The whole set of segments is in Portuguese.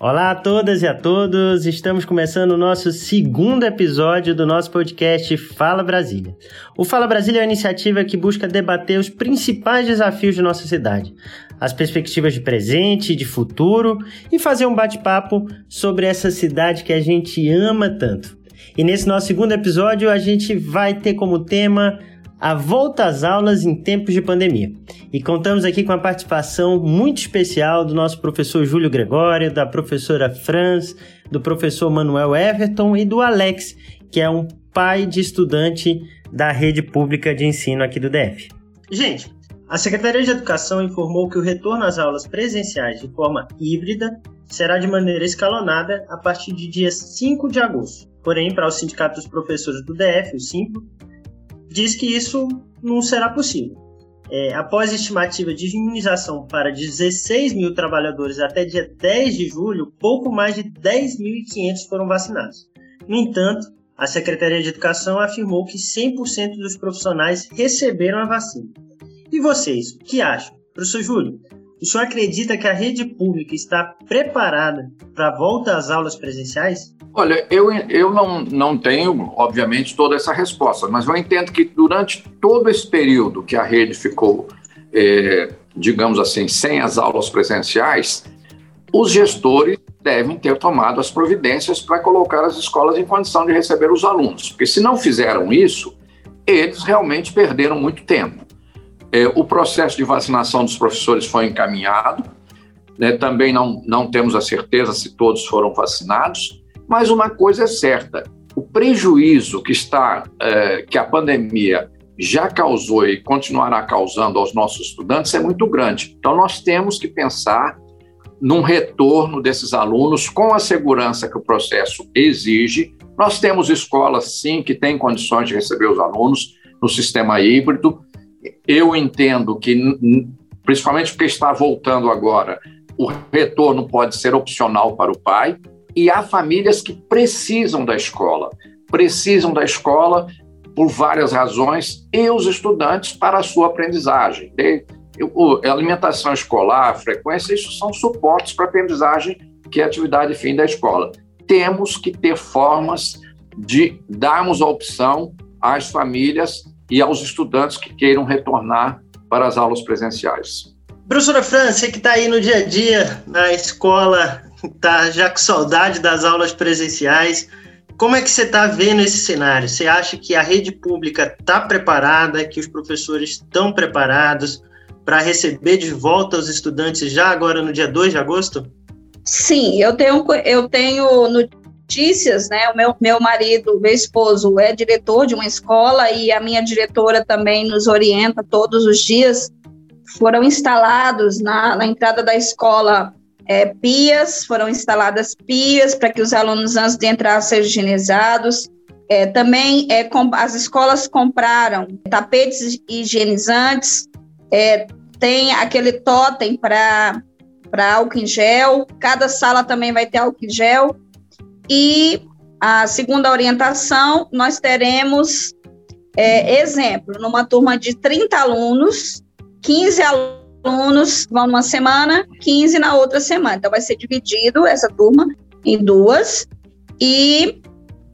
Olá a todas e a todos, estamos começando o nosso segundo episódio do nosso podcast Fala Brasília. O Fala Brasília é uma iniciativa que busca debater os principais desafios de nossa cidade, as perspectivas de presente e de futuro e fazer um bate-papo sobre essa cidade que a gente ama tanto. E nesse nosso segundo episódio a gente vai ter como tema a volta às aulas em tempos de pandemia. E contamos aqui com a participação muito especial do nosso professor Júlio Gregório, da professora Franz, do professor Manuel Everton e do Alex, que é um pai de estudante da rede pública de ensino aqui do DF. Gente, a Secretaria de Educação informou que o retorno às aulas presenciais de forma híbrida será de maneira escalonada a partir de dia 5 de agosto. Porém, para o Sindicato dos Professores do DF, o SIMPRO, diz que isso não será possível. É, após estimativa de imunização para 16 mil trabalhadores até dia 10 de julho, pouco mais de 10.500 foram vacinados. No entanto, a Secretaria de Educação afirmou que 100% dos profissionais receberam a vacina. E vocês, o que acham? Professor Júlio, o senhor acredita que a rede pública está preparada para a volta às aulas presenciais? Olha, eu, eu não, não tenho, obviamente, toda essa resposta, mas eu entendo que durante todo esse período que a rede ficou, é, digamos assim, sem as aulas presenciais, os gestores devem ter tomado as providências para colocar as escolas em condição de receber os alunos, porque se não fizeram isso, eles realmente perderam muito tempo. É, o processo de vacinação dos professores foi encaminhado, né, também não, não temos a certeza se todos foram vacinados, mas uma coisa é certa: o prejuízo que está, é, que a pandemia já causou e continuará causando aos nossos estudantes é muito grande. Então, nós temos que pensar num retorno desses alunos com a segurança que o processo exige. Nós temos escolas, sim, que têm condições de receber os alunos no sistema híbrido, eu entendo que, principalmente porque está voltando agora, o retorno pode ser opcional para o pai, e há famílias que precisam da escola, precisam da escola por várias razões, e os estudantes para a sua aprendizagem. A alimentação escolar, frequência, isso são suportes para a aprendizagem, que é a atividade fim da escola. Temos que ter formas de darmos a opção às famílias e aos estudantes que queiram retornar para as aulas presenciais. Professora Fran, você que está aí no dia a dia, na escola, está já com saudade das aulas presenciais, como é que você está vendo esse cenário? Você acha que a rede pública está preparada, que os professores estão preparados para receber de volta os estudantes já agora no dia 2 de agosto? Sim, eu tenho, eu tenho notícias, né? O meu, meu marido, meu esposo, é diretor de uma escola e a minha diretora também nos orienta todos os dias. Foram instalados na, na entrada da escola é, pias, foram instaladas pias para que os alunos, antes de entrar, sejam higienizados. É, também é, com, as escolas compraram tapetes higienizantes, é, tem aquele totem para álcool em gel, cada sala também vai ter álcool em gel. E a segunda orientação, nós teremos, é, exemplo, numa turma de 30 alunos, 15 alunos vão numa semana, 15 na outra semana. Então, vai ser dividido essa turma em duas. E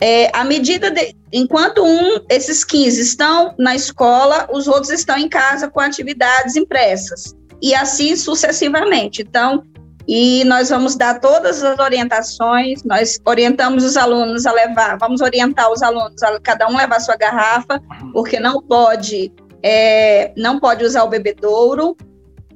é, à medida de, enquanto um, esses 15 estão na escola, os outros estão em casa com atividades impressas. E assim sucessivamente. Então, e nós vamos dar todas as orientações, nós orientamos os alunos a levar, vamos orientar os alunos a cada um levar sua garrafa, porque não pode, é, não pode usar o bebedouro.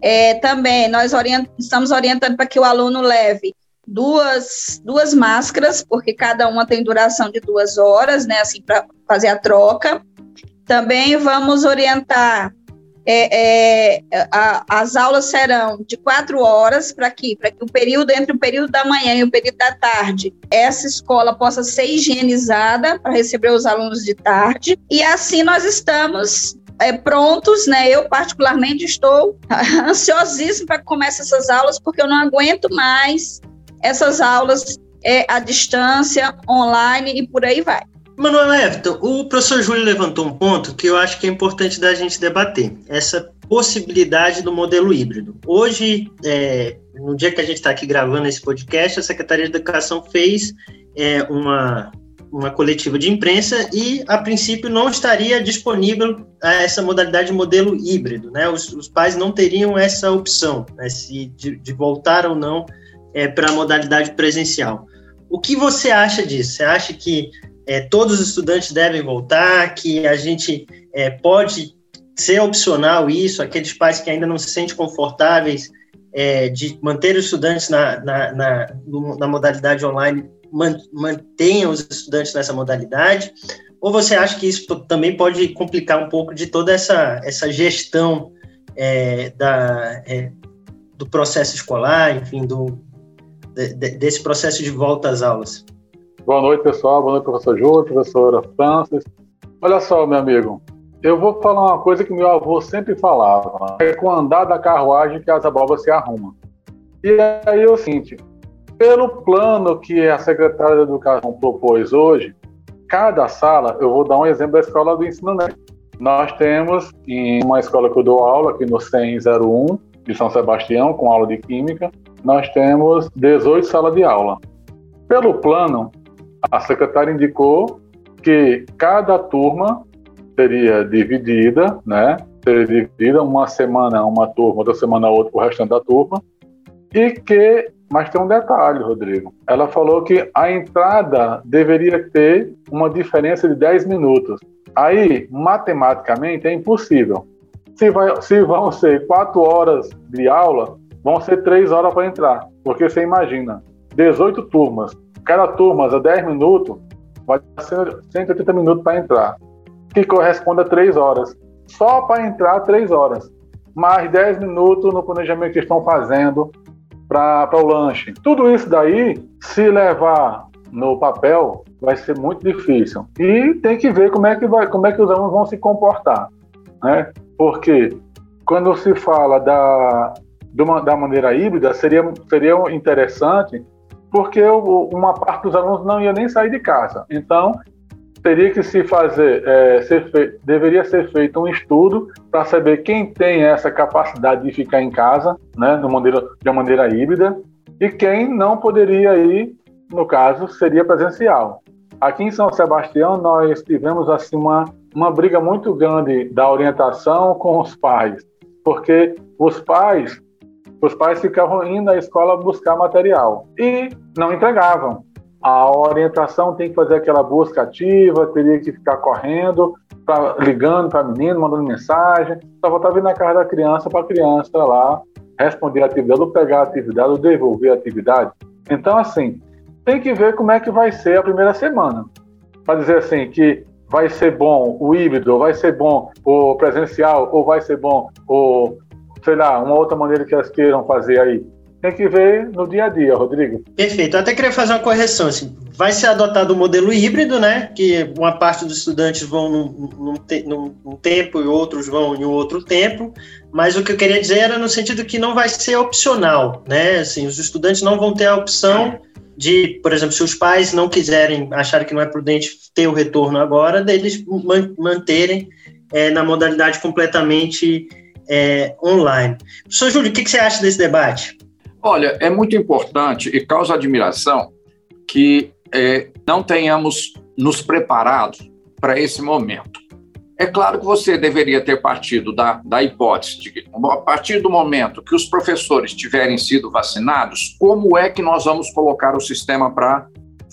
É, também nós orient, estamos orientando para que o aluno leve duas, duas máscaras, porque cada uma tem duração de duas horas, né, assim, para fazer a troca. Também vamos orientar é, é, a, as aulas serão de quatro horas para que, para que o período entre o período da manhã e o período da tarde, essa escola possa ser higienizada para receber os alunos de tarde. E assim nós estamos é, prontos, né? Eu particularmente estou ansiosíssimo para que essas aulas, porque eu não aguento mais essas aulas é, à distância, online e por aí vai. Manuel Everton, o professor Júlio levantou um ponto que eu acho que é importante da gente debater, essa possibilidade do modelo híbrido. Hoje, é, no dia que a gente está aqui gravando esse podcast, a Secretaria de Educação fez é, uma, uma coletiva de imprensa e, a princípio, não estaria disponível essa modalidade de modelo híbrido. Né? Os, os pais não teriam essa opção né, se de, de voltar ou não é, para a modalidade presencial. O que você acha disso? Você acha que é, todos os estudantes devem voltar, que a gente é, pode ser opcional isso, aqueles pais que ainda não se sentem confortáveis é, de manter os estudantes na, na, na, na modalidade online, mantenham os estudantes nessa modalidade? Ou você acha que isso também pode complicar um pouco de toda essa, essa gestão é, da, é, do processo escolar, enfim, do, de, desse processo de volta às aulas? Boa noite, pessoal. Boa noite, professor Júlio, professora Francis. Olha só, meu amigo, eu vou falar uma coisa que meu avô sempre falava: é com andar da carruagem que as abóboras se arrumam. E aí é o seguinte: pelo plano que a secretária de Educação propôs hoje, cada sala, eu vou dar um exemplo da escola do ensino médio. Nós temos, em uma escola que eu dou aula, aqui no 101 de São Sebastião, com aula de Química, nós temos 18 salas de aula. Pelo plano, a secretária indicou que cada turma seria dividida, né? Seria dividida uma semana uma turma, outra semana outra, o restante da turma. E que, mas tem um detalhe, Rodrigo. Ela falou que a entrada deveria ter uma diferença de 10 minutos. Aí, matematicamente, é impossível. Se, vai, se vão ser 4 horas de aula, vão ser 3 horas para entrar. Porque você imagina, 18 turmas, cada turma a 10 minutos, vai ser 180 minutos para entrar que corresponde a três horas. Só para entrar, três horas. Mais dez minutos no planejamento que estão fazendo para o lanche. Tudo isso daí, se levar no papel, vai ser muito difícil. E tem que ver como é que, vai, como é que os alunos vão se comportar. Né? Porque quando se fala da, uma, da maneira híbrida, seria, seria interessante porque uma parte dos alunos não ia nem sair de casa. Então, teria que se fazer, é, ser fe... deveria ser feito um estudo para saber quem tem essa capacidade de ficar em casa, né, de, maneira, de uma maneira híbrida, e quem não poderia ir, no caso, seria presencial. Aqui em São Sebastião, nós tivemos assim uma, uma briga muito grande da orientação com os pais, porque os pais os pais ficavam indo à escola buscar material e não entregavam a orientação tem que fazer aquela busca ativa, teria que ficar correndo, pra, ligando para menino, mandando mensagem, só voltar vir na casa da criança para a criança lá responder a atividade, ou pegar a atividade, ou devolver a atividade. Então, assim, tem que ver como é que vai ser a primeira semana. Para dizer assim, que vai ser bom o híbrido, vai ser bom o presencial, ou vai ser bom o, sei lá, uma outra maneira que elas queiram fazer aí tem que ver no dia a dia, Rodrigo. Perfeito. Eu até queria fazer uma correção. Assim, vai ser adotado o modelo híbrido, né? Que uma parte dos estudantes vão num, num, te, num, num, tempo e outros vão em outro tempo. Mas o que eu queria dizer era no sentido que não vai ser opcional, né? Assim, os estudantes não vão ter a opção de, por exemplo, se os pais não quiserem, acharem que não é prudente ter o retorno agora, deles manterem é, na modalidade completamente é, online. Professor Júlio, o que, que você acha desse debate? Olha, é muito importante e causa admiração que é, não tenhamos nos preparado para esse momento. É claro que você deveria ter partido da, da hipótese de que, a partir do momento que os professores tiverem sido vacinados, como é que nós vamos colocar o sistema para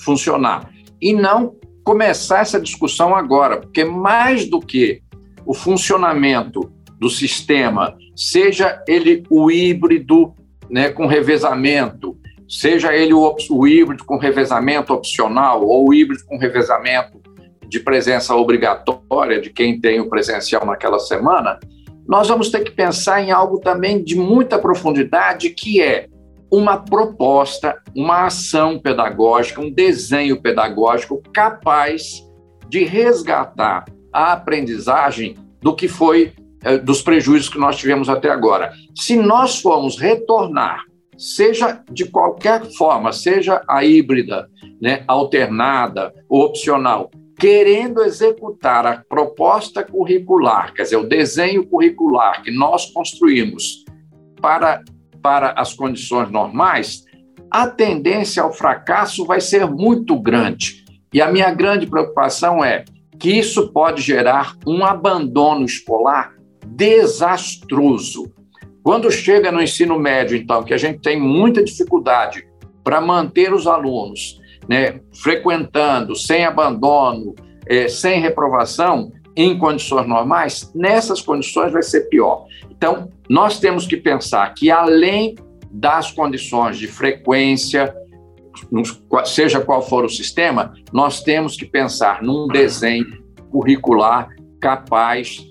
funcionar? E não começar essa discussão agora, porque mais do que o funcionamento do sistema, seja ele o híbrido, né, com revezamento, seja ele o, o híbrido com revezamento opcional ou o híbrido com revezamento de presença obrigatória de quem tem o presencial naquela semana, nós vamos ter que pensar em algo também de muita profundidade, que é uma proposta, uma ação pedagógica, um desenho pedagógico capaz de resgatar a aprendizagem do que foi dos prejuízos que nós tivemos até agora. Se nós formos retornar, seja de qualquer forma, seja a híbrida, né, alternada ou opcional, querendo executar a proposta curricular, quer dizer, o desenho curricular que nós construímos para para as condições normais, a tendência ao fracasso vai ser muito grande. E a minha grande preocupação é que isso pode gerar um abandono escolar desastroso. Quando chega no ensino médio, então, que a gente tem muita dificuldade para manter os alunos né, frequentando, sem abandono, é, sem reprovação, em condições normais, nessas condições vai ser pior. Então, nós temos que pensar que, além das condições de frequência, seja qual for o sistema, nós temos que pensar num desenho curricular capaz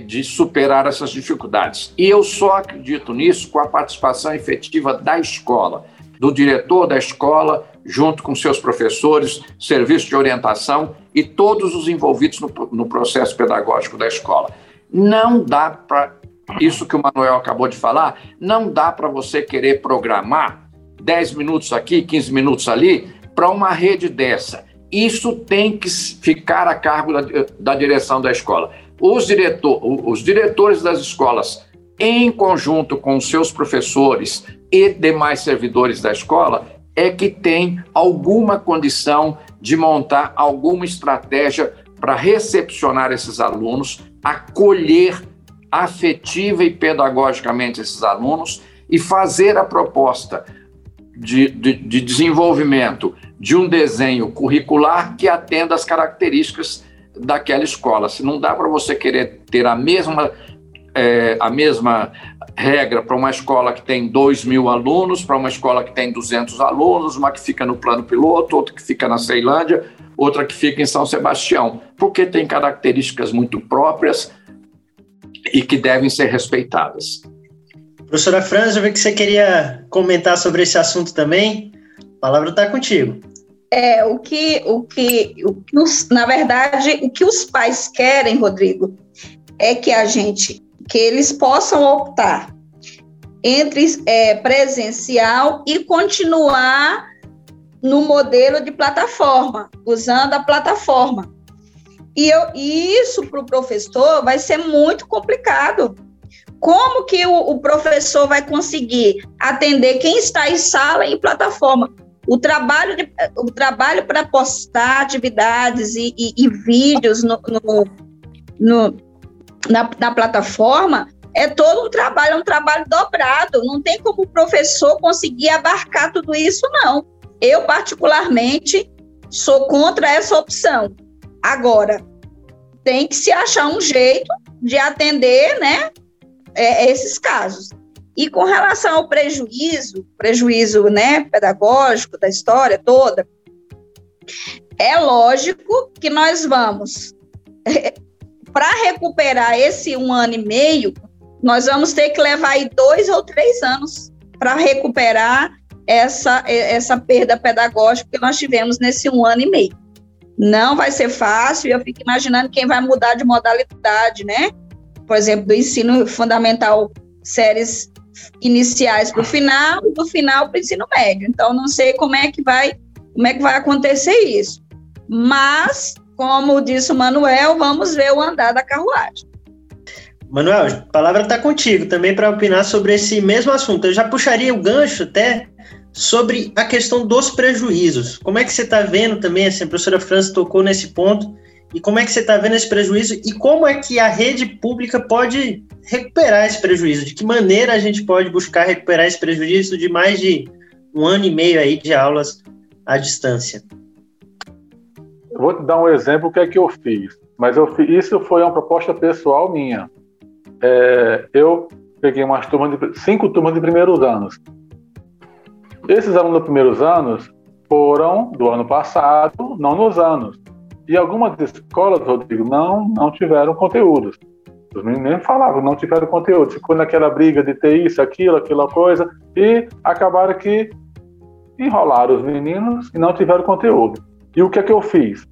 de superar essas dificuldades. E eu só acredito nisso com a participação efetiva da escola, do diretor da escola, junto com seus professores, serviço de orientação e todos os envolvidos no, no processo pedagógico da escola. Não dá para, isso que o Manuel acabou de falar, não dá para você querer programar 10 minutos aqui, 15 minutos ali, para uma rede dessa. Isso tem que ficar a cargo da, da direção da escola. Os, diretor, os diretores das escolas, em conjunto com seus professores e demais servidores da escola, é que tem alguma condição de montar alguma estratégia para recepcionar esses alunos, acolher afetiva e pedagogicamente esses alunos e fazer a proposta de, de, de desenvolvimento de um desenho curricular que atenda às características daquela escola. Se não dá para você querer ter a mesma, é, a mesma regra para uma escola que tem 2 mil alunos, para uma escola que tem 200 alunos, uma que fica no plano piloto, outra que fica na Ceilândia, outra que fica em São Sebastião, porque tem características muito próprias e que devem ser respeitadas. Professora Franz, eu vi que você queria comentar sobre esse assunto também. A palavra está contigo. É, o que, o que, o que os, na verdade, o que os pais querem, Rodrigo, é que a gente que eles possam optar entre é, presencial e continuar no modelo de plataforma, usando a plataforma. E, eu, e isso para o professor vai ser muito complicado. Como que o, o, professor vai conseguir atender quem está em sala e plataforma? O trabalho, de, o trabalho para postar atividades e, e, e vídeos no, no, no na, na plataforma, é todo um trabalho, é um trabalho dobrado. Não tem como o professor conseguir abarcar tudo isso, não. Eu, particularmente, sou contra essa opção. Agora, tem que se achar um jeito de atender né, é, esses casos. E com relação ao prejuízo, prejuízo né, pedagógico da história toda, é lógico que nós vamos para recuperar esse um ano e meio, nós vamos ter que levar aí dois ou três anos para recuperar essa, essa perda pedagógica que nós tivemos nesse um ano e meio. Não vai ser fácil, eu fico imaginando quem vai mudar de modalidade, né? Por exemplo, do ensino fundamental, séries iniciais para o final, e do final para o ensino médio. Então, não sei como é que vai, como é que vai acontecer isso. Mas como disse o Manuel, vamos ver o andar da carruagem. Manuel, a palavra está contigo também para opinar sobre esse mesmo assunto. Eu já puxaria o gancho até sobre a questão dos prejuízos. Como é que você está vendo também, assim, a professora França tocou nesse ponto, e como é que você está vendo esse prejuízo e como é que a rede pública pode recuperar esse prejuízo? De que maneira a gente pode buscar recuperar esse prejuízo de mais de um ano e meio aí de aulas à distância? vou te dar um exemplo o que é que eu fiz. Mas eu fiz, isso foi uma proposta pessoal minha. É, eu peguei umas turmas de, cinco turmas de primeiros anos. Esses alunos dos primeiros anos foram do ano passado, não nos anos. E algumas escolas, Rodrigo, não, não tiveram conteúdos. Os meninos nem falavam, não tiveram conteúdo. Ficou naquela briga de ter isso, aquilo, aquela coisa. E acabaram que enrolaram os meninos e não tiveram conteúdo. E o que é que eu fiz?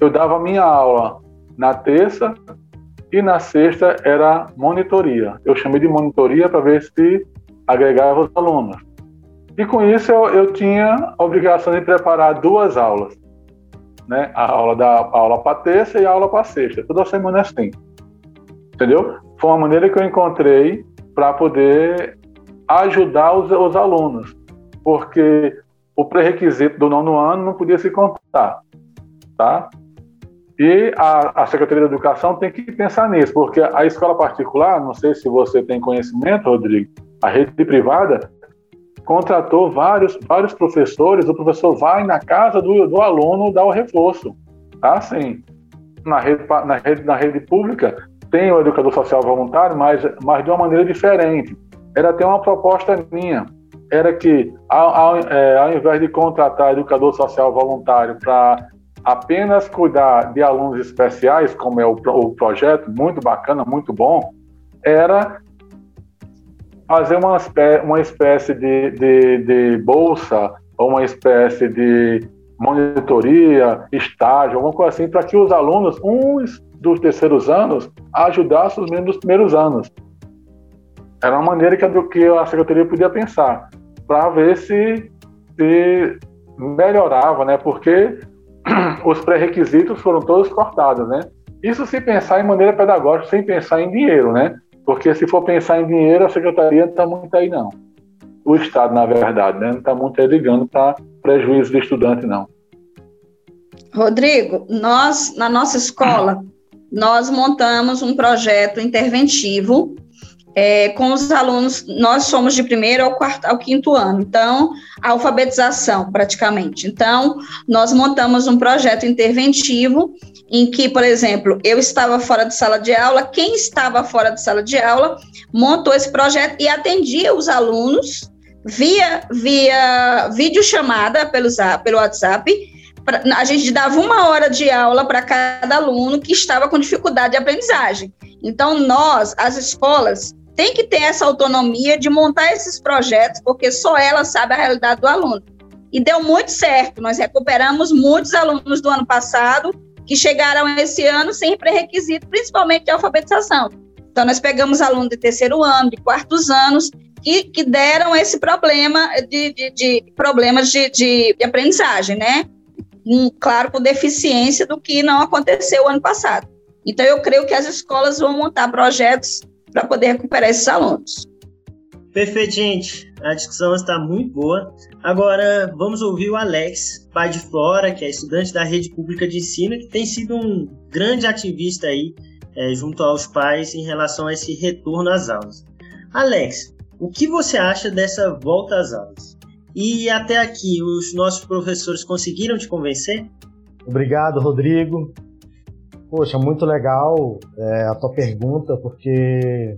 Eu dava minha aula na terça e na sexta era monitoria. Eu chamei de monitoria para ver se agregava os alunos. E com isso eu, eu tinha a obrigação de preparar duas aulas. Né? A aula da a aula para terça e a aula para sexta. Toda semana é assim. Entendeu? Foi uma maneira que eu encontrei para poder ajudar os, os alunos, porque o pré-requisito do nono ano não podia se contar, tá? E a, a, Secretaria de Educação tem que pensar nisso, porque a escola particular, não sei se você tem conhecimento, Rodrigo, a rede privada contratou vários, vários professores, o professor vai na casa do, do aluno dar o reforço, tá? Sim. Na rede, na, rede, na rede pública tem o educador social voluntário, mas, mas de uma maneira diferente. Era até uma proposta minha, era que ao, ao, é, ao invés de contratar educador social voluntário para apenas cuidar de alunos especiais, como é o, o projeto, muito bacana, muito bom, era fazer uma, uma espécie de, de, de bolsa ou uma espécie de monitoria, estágio, alguma coisa assim, para que os alunos, uns dos terceiros anos, ajudassem os meninos dos primeiros anos. Era uma maneira que a secretaria podia pensar, para ver se, se melhorava, né? Porque os pré-requisitos foram todos cortados, né? Isso se pensar em maneira pedagógica, sem pensar em dinheiro, né? Porque se for pensar em dinheiro, a secretaria não está muito aí, não. O Estado, na verdade, né? não está muito aí ligando para prejuízo do estudante, não. Rodrigo, nós, na nossa escola, nós montamos um projeto interventivo é, com os alunos, nós somos de primeiro ao quarto, ao quinto ano, então, alfabetização, praticamente. Então, nós montamos um projeto interventivo em que, por exemplo, eu estava fora de sala de aula, quem estava fora de sala de aula montou esse projeto e atendia os alunos via, via videochamada pelo, pelo WhatsApp, a gente dava uma hora de aula para cada aluno que estava com dificuldade de aprendizagem. Então, nós, as escolas, tem que ter essa autonomia de montar esses projetos, porque só ela sabe a realidade do aluno. E deu muito certo, nós recuperamos muitos alunos do ano passado que chegaram esse ano sem pré-requisito, principalmente de alfabetização. Então, nós pegamos alunos de terceiro ano, de quartos anos, que, que deram esse problema de, de, de problemas de, de, de aprendizagem, né? Um, claro, com deficiência do que não aconteceu ano passado. Então, eu creio que as escolas vão montar projetos para poder recuperar esses alunos. Perfeito, gente. A discussão está muito boa. Agora vamos ouvir o Alex, pai de Flora, que é estudante da rede pública de ensino, que tem sido um grande ativista aí é, junto aos pais em relação a esse retorno às aulas. Alex, o que você acha dessa volta às aulas? E até aqui, os nossos professores conseguiram te convencer? Obrigado, Rodrigo. Poxa, muito legal é, a tua pergunta, porque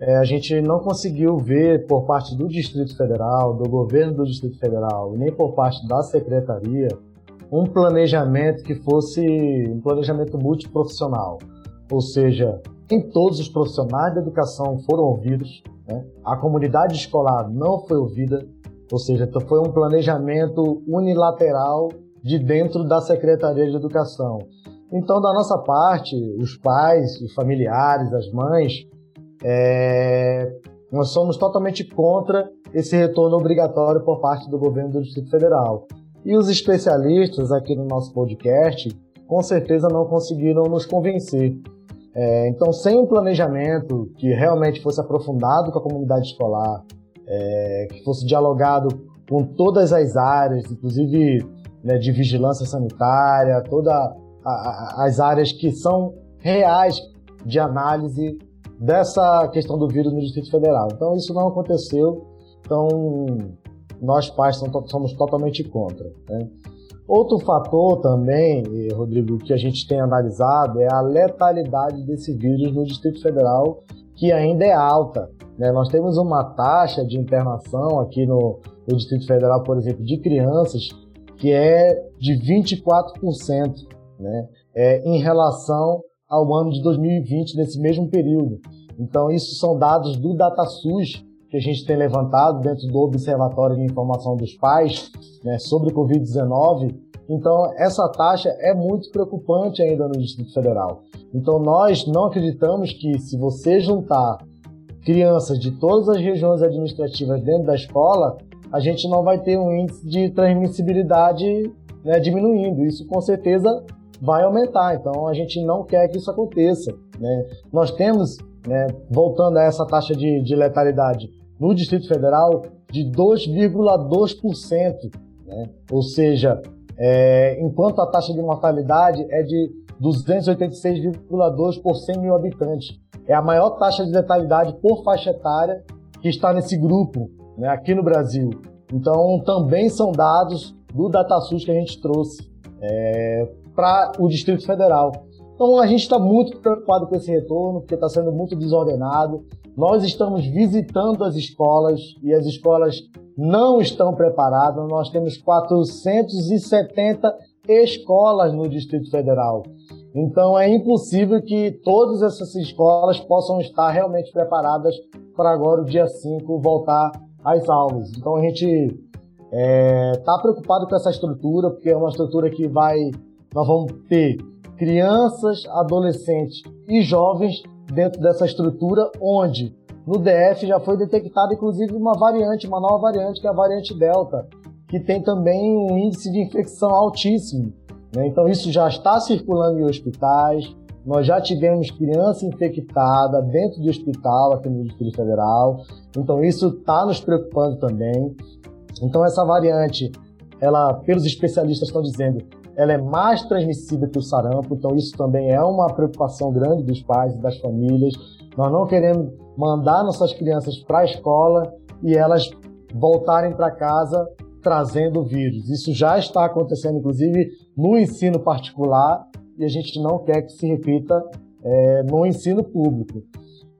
é, a gente não conseguiu ver por parte do Distrito Federal, do governo do Distrito Federal, nem por parte da secretaria, um planejamento que fosse um planejamento multiprofissional. Ou seja, nem todos os profissionais da educação foram ouvidos, né? a comunidade escolar não foi ouvida, ou seja, foi um planejamento unilateral de dentro da Secretaria de Educação. Então, da nossa parte, os pais, os familiares, as mães, é, nós somos totalmente contra esse retorno obrigatório por parte do governo do Distrito Federal. E os especialistas aqui no nosso podcast, com certeza não conseguiram nos convencer. É, então, sem um planejamento que realmente fosse aprofundado com a comunidade escolar, é, que fosse dialogado com todas as áreas, inclusive né, de vigilância sanitária, toda as áreas que são reais de análise dessa questão do vírus no Distrito Federal. Então, isso não aconteceu. Então, nós pais somos totalmente contra. Né? Outro fator também, Rodrigo, que a gente tem analisado é a letalidade desse vírus no Distrito Federal, que ainda é alta. Né? Nós temos uma taxa de internação aqui no, no Distrito Federal, por exemplo, de crianças, que é de 24% né, é, em relação ao ano de 2020, nesse mesmo período. Então, isso são dados do DataSUS que a gente tem levantado dentro do Observatório de Informação dos Pais né, sobre Covid-19. Então, essa taxa é muito preocupante ainda no Distrito Federal. Então, nós não acreditamos que se você juntar crianças de todas as regiões administrativas dentro da escola, a gente não vai ter um índice de transmissibilidade né, diminuindo. Isso, com certeza, vai aumentar. Então a gente não quer que isso aconteça. Né? Nós temos, né, voltando a essa taxa de, de letalidade, no Distrito Federal de 2,2%. Né? Ou seja, é, enquanto a taxa de mortalidade é de 286,2 por 100 mil habitantes. É a maior taxa de letalidade por faixa etária que está nesse grupo né, aqui no Brasil. Então, também são dados do DataSUS que a gente trouxe é, para o Distrito Federal. Então, a gente está muito preocupado com esse retorno, porque está sendo muito desordenado. Nós estamos visitando as escolas e as escolas não estão preparadas. Nós temos 470 escolas no Distrito Federal. Então é impossível que todas essas escolas possam estar realmente preparadas para agora, o dia 5, voltar às aulas. Então a gente está é, tá preocupado com essa estrutura, porque é uma estrutura que vai. Nós vamos ter crianças, adolescentes e jovens dentro dessa estrutura, onde no DF já foi detectada inclusive uma variante, uma nova variante, que é a variante Delta, que tem também um índice de infecção altíssimo. Né? Então, isso já está circulando em hospitais. Nós já tivemos criança infectada dentro do hospital aqui no Distrito Federal. Então, isso está nos preocupando também. Então, essa variante, ela, pelos especialistas estão dizendo, ela é mais transmissível que o sarampo. Então, isso também é uma preocupação grande dos pais e das famílias. Nós não queremos mandar nossas crianças para a escola e elas voltarem para casa trazendo vírus. Isso já está acontecendo, inclusive, no ensino particular e a gente não quer que se repita é, no ensino público.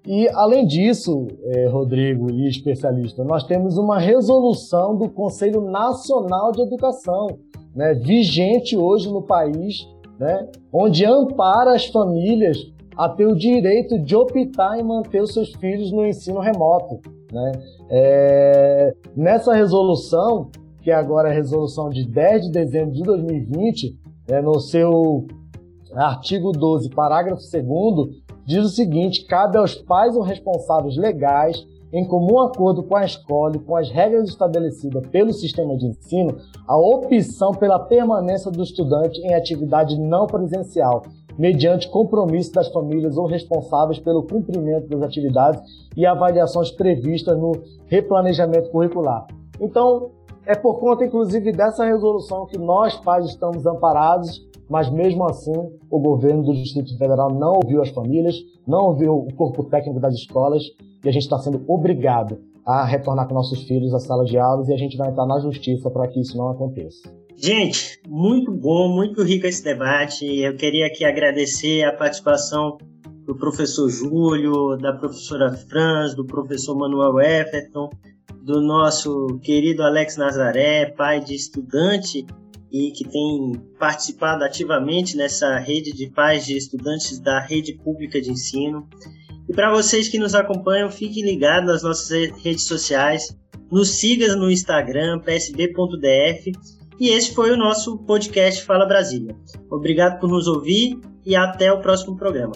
E, além disso, é, Rodrigo e especialista, nós temos uma resolução do Conselho Nacional de Educação, né, vigente hoje no país, né, onde ampara as famílias a ter o direito de optar em manter os seus filhos no ensino remoto. Né? É, nessa resolução, que é agora a resolução de 10 de dezembro de 2020, é, no seu artigo 12, parágrafo 2 diz o seguinte: cabe aos pais ou responsáveis legais, em comum acordo com a escola e com as regras estabelecidas pelo sistema de ensino, a opção pela permanência do estudante em atividade não presencial, mediante compromisso das famílias ou responsáveis pelo cumprimento das atividades e avaliações previstas no replanejamento curricular. Então, é por conta, inclusive, dessa resolução que nós, pais, estamos amparados, mas mesmo assim, o governo do Distrito Federal não ouviu as famílias, não ouviu o corpo técnico das escolas e a gente está sendo obrigado a retornar com nossos filhos à sala de aulas e a gente vai entrar na justiça para que isso não aconteça. Gente, muito bom, muito rico esse debate. Eu queria aqui agradecer a participação do professor Júlio, da professora Franz, do professor Manuel Everton, do nosso querido Alex Nazaré, pai de estudante e que tem participado ativamente nessa rede de pais de estudantes da rede pública de ensino. E para vocês que nos acompanham, fiquem ligados nas nossas redes sociais, nos siga no Instagram, psb.df. E esse foi o nosso podcast Fala Brasília. Obrigado por nos ouvir e até o próximo programa.